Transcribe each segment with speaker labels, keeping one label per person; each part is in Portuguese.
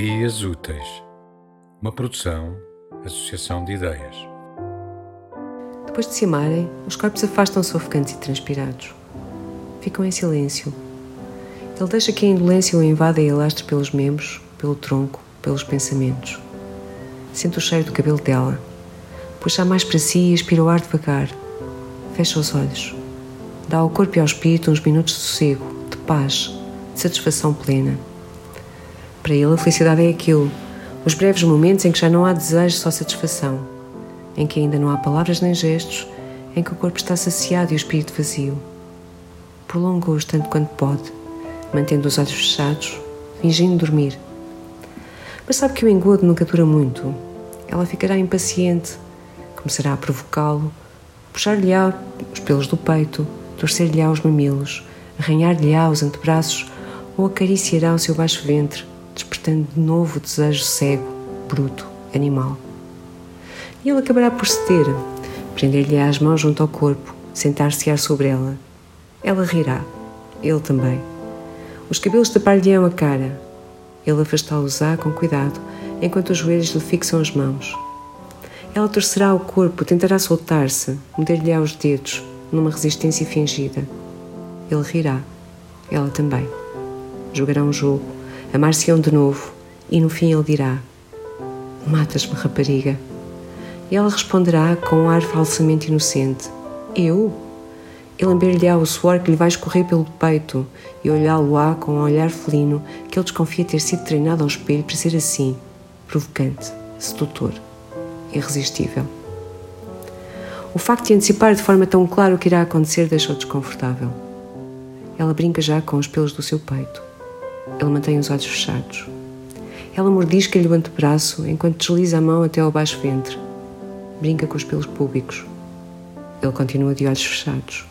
Speaker 1: Ideias Úteis, uma produção, associação de ideias.
Speaker 2: Depois de se amarem, os corpos afastam-se ofegantes e transpirados. Ficam em silêncio. Ele deixa que a indolência o invada e alastre pelos membros, pelo tronco, pelos pensamentos. Sente o cheiro do cabelo dela. Puxa mais para si e aspira o ar devagar. Fecha os olhos. Dá ao corpo e ao espírito uns minutos de sossego, de paz, de satisfação plena. Para ele, a felicidade é aquilo, os breves momentos em que já não há desejo, só satisfação, em que ainda não há palavras nem gestos, em que o corpo está saciado e o espírito vazio. Prolonga-os tanto quanto pode, mantendo os olhos fechados, fingindo dormir. Mas sabe que o engodo nunca dura muito. Ela ficará impaciente, começará a provocá-lo, puxar-lhe-á os pelos do peito, torcer-lhe-á os mamilos, arranhar-lhe-á os antebraços ou acariciará o seu baixo ventre, despertando de novo o desejo cego, bruto, animal. E ele acabará por ceder, prender-lhe as mãos junto ao corpo, sentar-se-á sobre ela. Ela rirá, ele também. Os cabelos tapar-lhe-ão a cara. Ele afastá-los-á com cuidado, enquanto os joelhos lhe fixam as mãos. Ela torcerá o corpo, tentará soltar-se, meter-lhe-á os dedos, numa resistência fingida. Ele rirá, ela também. Jogará um jogo, Amar-se-ão de novo e no fim ele dirá: Matas-me, rapariga. E ela responderá com um ar falsamente inocente: Eu? E lamber-lhe-á o suor que lhe vai escorrer pelo peito e olhá-lo-á com um olhar felino que ele desconfia ter sido treinado ao espelho para ser assim, provocante, sedutor, irresistível. O facto de antecipar de forma tão clara o que irá acontecer deixou desconfortável. Ela brinca já com os pelos do seu peito. Ele mantém os olhos fechados. Ela mordisca-lhe o antebraço enquanto desliza a mão até ao baixo ventre. Brinca com os pelos públicos. Ele continua de olhos fechados.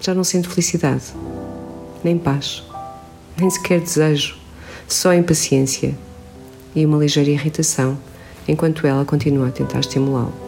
Speaker 2: Já não sente felicidade, nem paz, nem sequer desejo, só impaciência e uma ligeira irritação enquanto ela continua a tentar estimulá-lo.